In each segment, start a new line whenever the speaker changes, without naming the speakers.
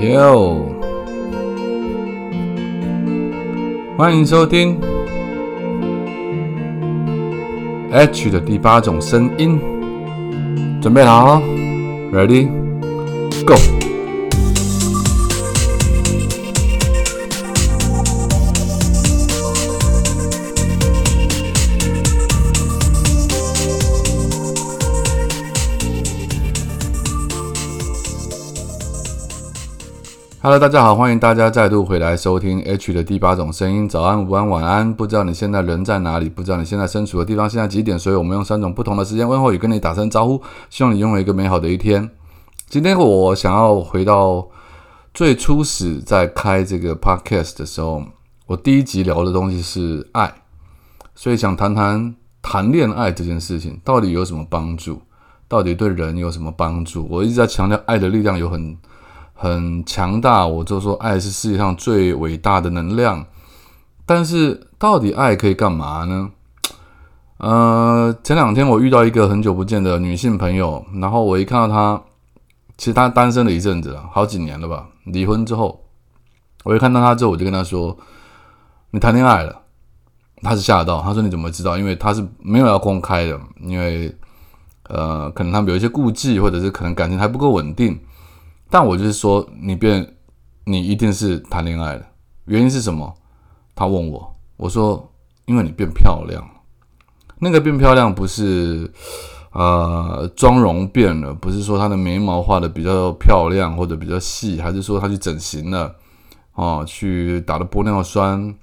哟，欢迎收听 H 的第八种声音，准备好哦，Ready Go Hello，大家好，欢迎大家再度回来收听 H 的第八种声音。早安、午安、晚安。不知道你现在人在哪里？不知道你现在身处的地方现在几点？所以我们用三种不同的时间问候语跟你打声招呼，希望你拥有一个美好的一天。今天我想要回到最初始在开这个 Podcast 的时候，我第一集聊的东西是爱，所以想谈谈谈恋爱这件事情到底有什么帮助，到底对人有什么帮助？我一直在强调爱的力量有很。很强大，我就说爱是世界上最伟大的能量。但是到底爱可以干嘛呢？呃，前两天我遇到一个很久不见的女性朋友，然后我一看到她，其实她单身了一阵子了，好几年了吧，离婚之后，我一看到她之后，我就跟她说：“你谈恋爱了。”她是吓到，她说：“你怎么知道？”因为她是没有要公开的，因为呃，可能他们有一些顾忌，或者是可能感情还不够稳定。但我就是说，你变，你一定是谈恋爱了。原因是什么？他问我，我说，因为你变漂亮那个变漂亮不是，呃，妆容变了，不是说她的眉毛画的比较漂亮或者比较细，还是说她去整形了，哦，去打了玻尿酸，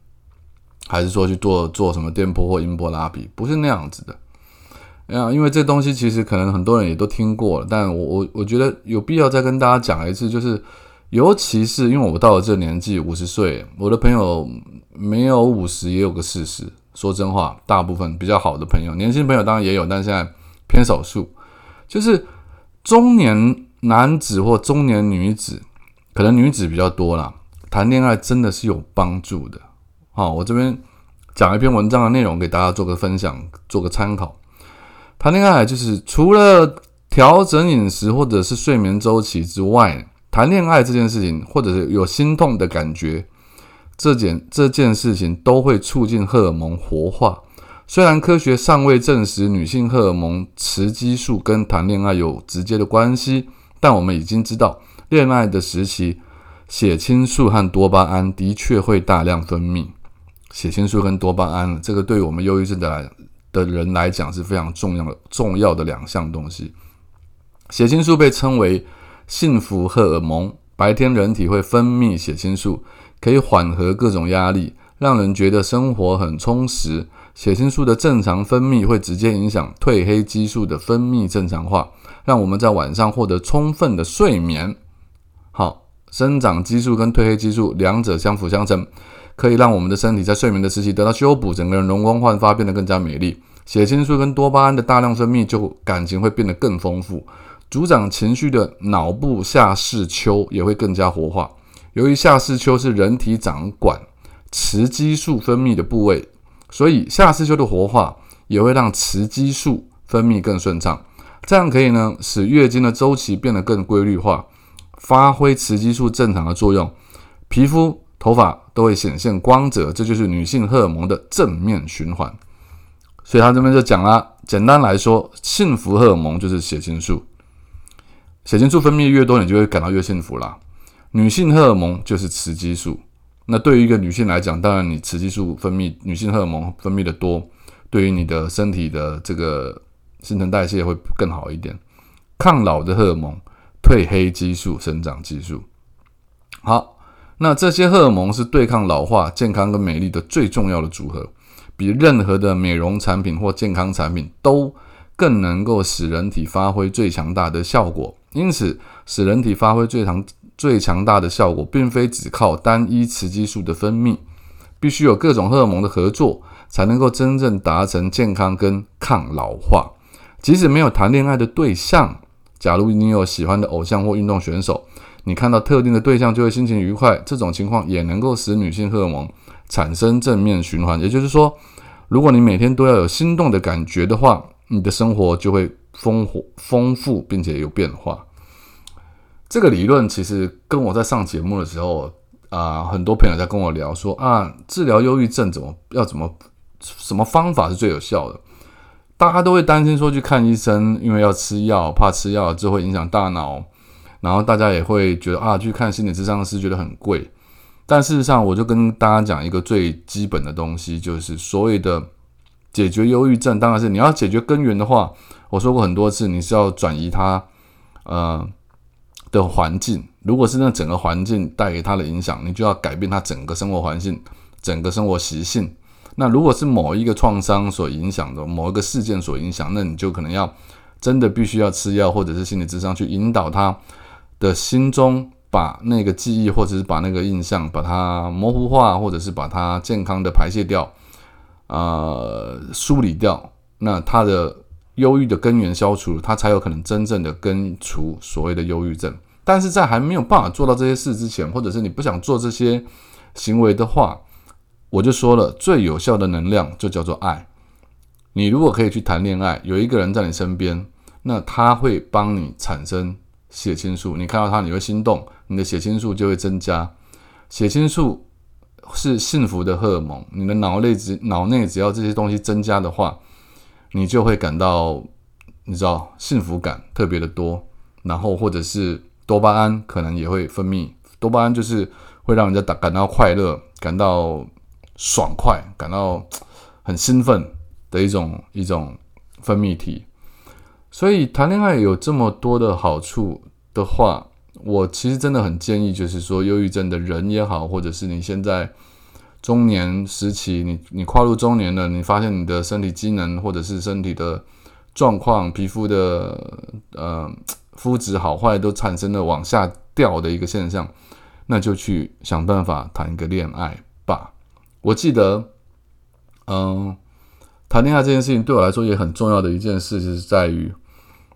还是说去做做什么电波或音波拉皮？不是那样子的。啊，因为这东西其实可能很多人也都听过了，但我我我觉得有必要再跟大家讲一次，就是尤其是因为我到了这年纪，五十岁，我的朋友没有五十也有个四十。说真话，大部分比较好的朋友，年轻朋友当然也有，但现在偏少数。就是中年男子或中年女子，可能女子比较多啦，谈恋爱真的是有帮助的。好，我这边讲一篇文章的内容给大家做个分享，做个参考。谈恋爱就是除了调整饮食或者是睡眠周期之外，谈恋爱这件事情，或者是有心痛的感觉，这件这件事情都会促进荷尔蒙活化。虽然科学尚未证实女性荷尔蒙雌激素跟谈恋爱有直接的关系，但我们已经知道，恋爱的时期，血清素和多巴胺的确会大量分泌。血清素跟多巴胺，这个对我们忧郁症的来。的人来讲是非常重要的重要的两项东西。血清素被称为幸福荷尔蒙，白天人体会分泌血清素，可以缓和各种压力，让人觉得生活很充实。血清素的正常分泌会直接影响褪黑激素的分泌正常化，让我们在晚上获得充分的睡眠。好，生长激素跟褪黑激素两者相辅相成。可以让我们的身体在睡眠的时期得到修补，整个人容光焕发，变得更加美丽。血清素跟多巴胺的大量分泌，就感情会变得更丰富。主掌情绪的脑部下视丘也会更加活化。由于下视丘是人体掌管雌激素分泌的部位，所以下视丘的活化也会让雌激素分泌更顺畅。这样可以呢，使月经的周期变得更规律化，发挥雌激素正常的作用。皮肤。头发都会显现光泽，这就是女性荷尔蒙的正面循环。所以他这边就讲了，简单来说，幸福荷尔蒙就是血清素，血清素分泌越多，你就会感到越幸福啦。女性荷尔蒙就是雌激素。那对于一个女性来讲，当然你雌激素分泌，女性荷尔蒙分泌的多，对于你的身体的这个新陈代谢会更好一点。抗老的荷尔蒙，褪黑激素、生长激素，好。那这些荷尔蒙是对抗老化、健康跟美丽的最重要的组合，比任何的美容产品或健康产品都更能够使人体发挥最强大的效果。因此，使人体发挥最强最强大的效果，并非只靠单一雌激素的分泌，必须有各种荷尔蒙的合作，才能够真正达成健康跟抗老化。即使没有谈恋爱的对象，假如你有喜欢的偶像或运动选手。你看到特定的对象就会心情愉快，这种情况也能够使女性荷尔蒙产生正面循环。也就是说，如果你每天都要有心动的感觉的话，你的生活就会丰富、丰富并且有变化。这个理论其实跟我在上节目的时候啊，很多朋友在跟我聊说啊，治疗忧郁症怎么要怎么什么方法是最有效的？大家都会担心说去看医生，因为要吃药，怕吃药之后会影响大脑。然后大家也会觉得啊，去看心理智商师觉得很贵。但事实上，我就跟大家讲一个最基本的东西，就是所谓的解决忧郁症，当然是你要解决根源的话，我说过很多次，你是要转移它呃的环境。如果是那整个环境带给他的影响，你就要改变他整个生活环境、整个生活习性。那如果是某一个创伤所影响的，某一个事件所影响，那你就可能要真的必须要吃药，或者是心理智商去引导他的心中把那个记忆，或者是把那个印象把它模糊化，或者是把它健康的排泄掉，呃，梳理掉。那他的忧郁的根源消除，他才有可能真正的根除所谓的忧郁症。但是在还没有办法做到这些事之前，或者是你不想做这些行为的话，我就说了，最有效的能量就叫做爱。你如果可以去谈恋爱，有一个人在你身边，那他会帮你产生血清素。你看到它，你会心动，你的血清素就会增加。血清素是幸福的荷尔蒙，你的脑内只脑内只要这些东西增加的话，你就会感到你知道幸福感特别的多。然后或者是多巴胺可能也会分泌，多巴胺就是会让人家感感到快乐，感到。爽快，感到很兴奋的一种一种分泌体，所以谈恋爱有这么多的好处的话，我其实真的很建议，就是说，忧郁症的人也好，或者是你现在中年时期，你你跨入中年了，你发现你的身体机能或者是身体的状况、皮肤的呃肤质好坏都产生了往下掉的一个现象，那就去想办法谈一个恋爱吧。我记得，嗯，谈恋爱这件事情对我来说也很重要的一件事，是在于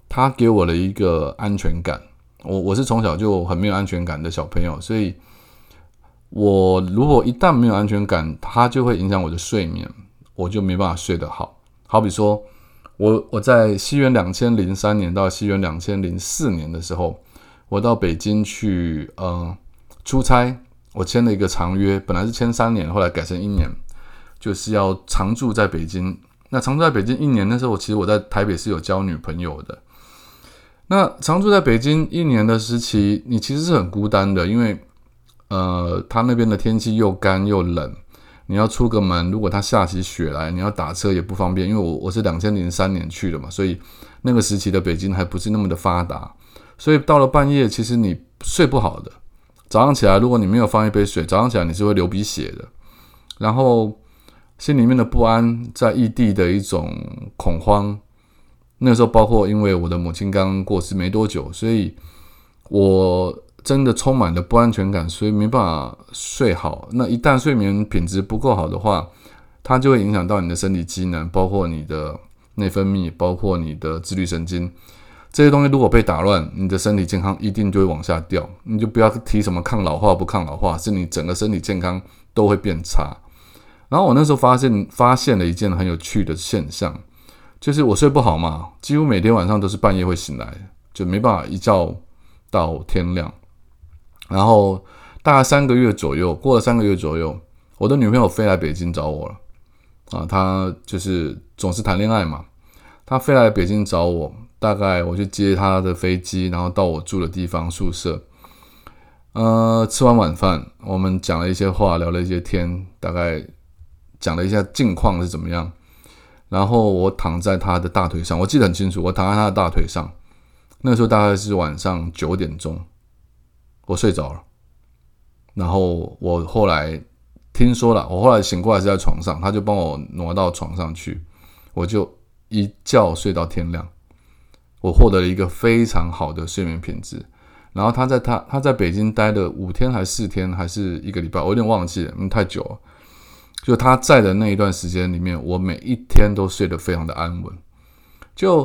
他给我了一个安全感。我我是从小就很没有安全感的小朋友，所以我如果一旦没有安全感，它就会影响我的睡眠，我就没办法睡得好。好比说，我我在西元两千零三年到西元两千零四年的时候，我到北京去，嗯，出差。我签了一个长约，本来是签三年，后来改成一年，就是要常住在北京。那常住在北京一年，那时候我其实我在台北是有交女朋友的。那常住在北京一年的时期，你其实是很孤单的，因为呃，他那边的天气又干又冷，你要出个门，如果他下起雪来，你要打车也不方便。因为我我是两千零三年去的嘛，所以那个时期的北京还不是那么的发达，所以到了半夜，其实你睡不好的。早上起来，如果你没有放一杯水，早上起来你是会流鼻血的。然后心里面的不安，在异地的一种恐慌。那时候，包括因为我的母亲刚过世没多久，所以我真的充满了不安全感，所以没办法睡好。那一旦睡眠品质不够好的话，它就会影响到你的身体机能，包括你的内分泌，包括你的自律神经。这些东西如果被打乱，你的身体健康一定就会往下掉。你就不要提什么抗老化不抗老化，是你整个身体健康都会变差。然后我那时候发现发现了一件很有趣的现象，就是我睡不好嘛，几乎每天晚上都是半夜会醒来，就没办法一觉到天亮。然后大概三个月左右，过了三个月左右，我的女朋友飞来北京找我了。啊，她就是总是谈恋爱嘛，她飞来北京找我。大概我去接她的飞机，然后到我住的地方宿舍。呃，吃完晚饭，我们讲了一些话，聊了一些天，大概讲了一下近况是怎么样。然后我躺在他的大腿上，我记得很清楚，我躺在他的大腿上。那时候大概是晚上九点钟，我睡着了。然后我后来听说了，我后来醒过来是在床上，他就帮我挪到床上去，我就一觉睡到天亮。我获得了一个非常好的睡眠品质，然后他在他他在北京待了五天还是四天还是一个礼拜，我有点忘记了，因为太久了。就他在的那一段时间里面，我每一天都睡得非常的安稳。就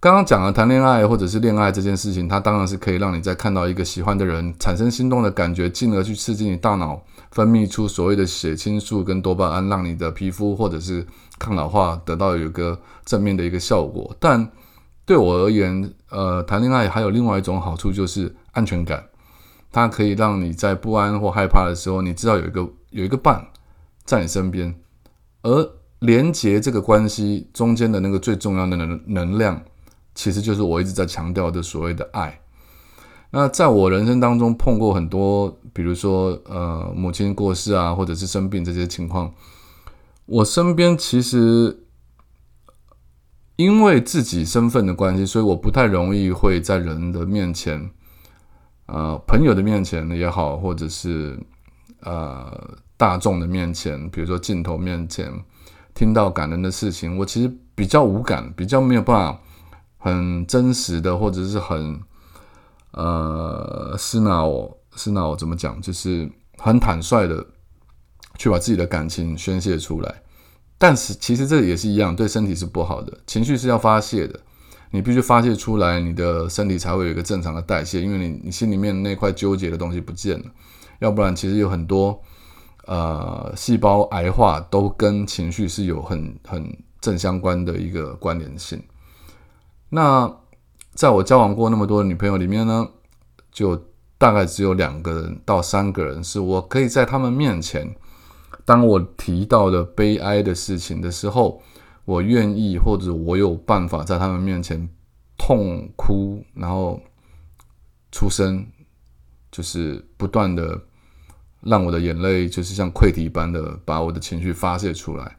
刚刚讲了谈恋爱或者是恋爱这件事情，它当然是可以让你在看到一个喜欢的人产生心动的感觉，进而去刺激你大脑分泌出所谓的血清素跟多巴胺，让你的皮肤或者是抗老化得到有一个正面的一个效果，但。对我而言，呃，谈恋爱还有另外一种好处，就是安全感，它可以让你在不安或害怕的时候，你知道有一个有一个伴在你身边，而连接这个关系中间的那个最重要的能能量，其实就是我一直在强调的所谓的爱。那在我人生当中碰过很多，比如说呃母亲过世啊，或者是生病这些情况，我身边其实因为自己身份的关系，所以我不太容易会在人的面前，呃朋友的面前也好，或者是呃大众的面前，比如说镜头面前听到感人的事情，我其实比较无感，比较没有办法很真实的，或者是很。呃，是那我是那我怎么讲？就是很坦率的去把自己的感情宣泄出来，但是其实这也是一样，对身体是不好的。情绪是要发泄的，你必须发泄出来，你的身体才会有一个正常的代谢，因为你你心里面那块纠结的东西不见了，要不然其实有很多呃细胞癌化都跟情绪是有很很正相关的一个关联性。那。在我交往过那么多的女朋友里面呢，就大概只有两个人到三个人是我可以在他们面前，当我提到的悲哀的事情的时候，我愿意或者我有办法在他们面前痛哭，然后出声，就是不断的让我的眼泪就是像溃堤般的把我的情绪发泄出来。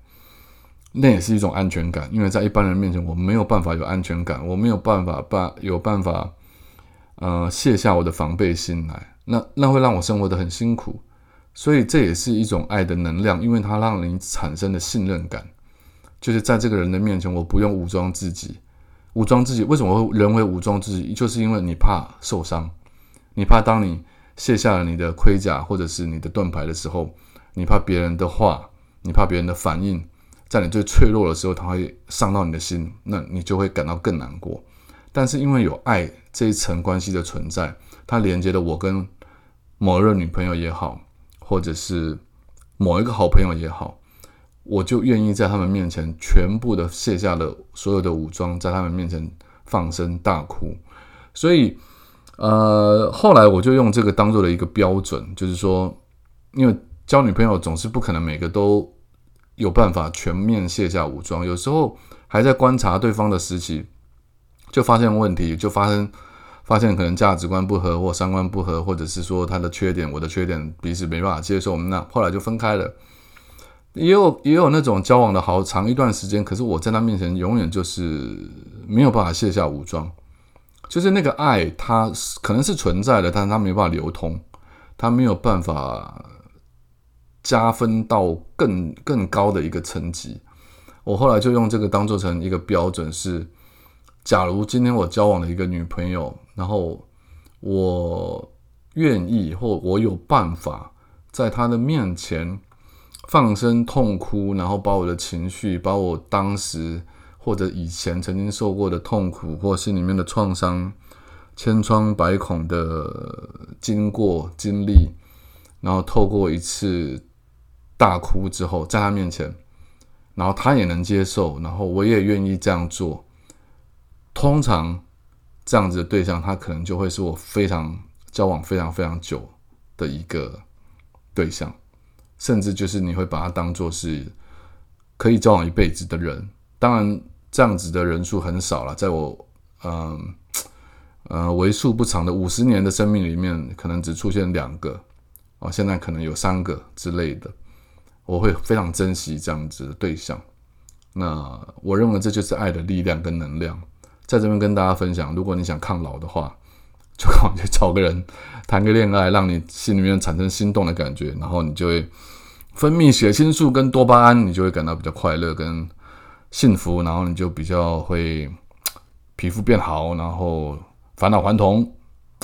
那也是一种安全感，因为在一般人面前，我没有办法有安全感，我没有办法把有办法，呃，卸下我的防备心来，那那会让我生活的很辛苦，所以这也是一种爱的能量，因为它让你产生的信任感，就是在这个人的面前，我不用武装自己，武装自己，为什么会人为武装自己？就是因为你怕受伤，你怕当你卸下了你的盔甲或者是你的盾牌的时候，你怕别人的话，你怕别人的反应。在你最脆弱的时候，他会伤到你的心，那你就会感到更难过。但是因为有爱这一层关系的存在，它连接了我跟某一任女朋友也好，或者是某一个好朋友也好，我就愿意在他们面前全部的卸下了所有的武装，在他们面前放声大哭。所以，呃，后来我就用这个当做了一个标准，就是说，因为交女朋友总是不可能每个都。有办法全面卸下武装，有时候还在观察对方的时期，就发现问题，就发生 发现可能价值观不合或三观不合，或者是说他的缺点，我的缺点彼此没办法接受，那后来就分开了。也有也有那种交往的好长一段时间，可是我在他面前永远就是没有办法卸下武装，就是那个爱，它是可能是存在的，但是它没办法流通，它没有办法。加分到更更高的一个层级，我后来就用这个当做成一个标准，是假如今天我交往了一个女朋友，然后我愿意或我有办法在她的面前放声痛哭，然后把我的情绪，把我当时或者以前曾经受过的痛苦或心里面的创伤、千疮百孔的经过经历，然后透过一次。大哭之后，在他面前，然后他也能接受，然后我也愿意这样做。通常这样子的对象，他可能就会是我非常交往非常非常久的一个对象，甚至就是你会把他当做是可以交往一辈子的人。当然，这样子的人数很少了，在我嗯呃为数不长的五十年的生命里面，可能只出现两个哦，现在可能有三个之类的。我会非常珍惜这样子的对象，那我认为这就是爱的力量跟能量，在这边跟大家分享。如果你想抗老的话，就赶快去找个人谈个恋爱，让你心里面产生心动的感觉，然后你就会分泌血清素跟多巴胺，你就会感到比较快乐跟幸福，然后你就比较会皮肤变好，然后返老还童。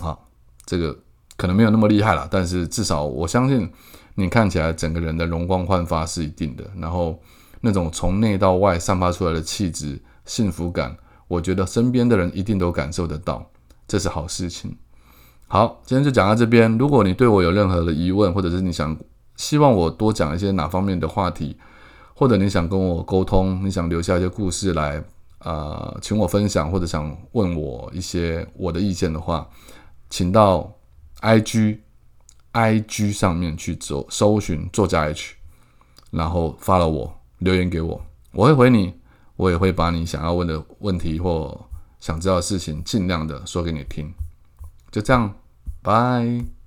啊，这个可能没有那么厉害了，但是至少我相信。你看起来整个人的容光焕发是一定的，然后那种从内到外散发出来的气质、幸福感，我觉得身边的人一定都感受得到，这是好事情。好，今天就讲到这边。如果你对我有任何的疑问，或者是你想希望我多讲一些哪方面的话题，或者你想跟我沟通，你想留下一些故事来，呃，请我分享，或者想问我一些我的意见的话，请到 IG IG 上面去搜搜寻作家 H，然后发了我留言给我，我会回你，我也会把你想要问的问题或想知道的事情尽量的说给你听。就这样，拜。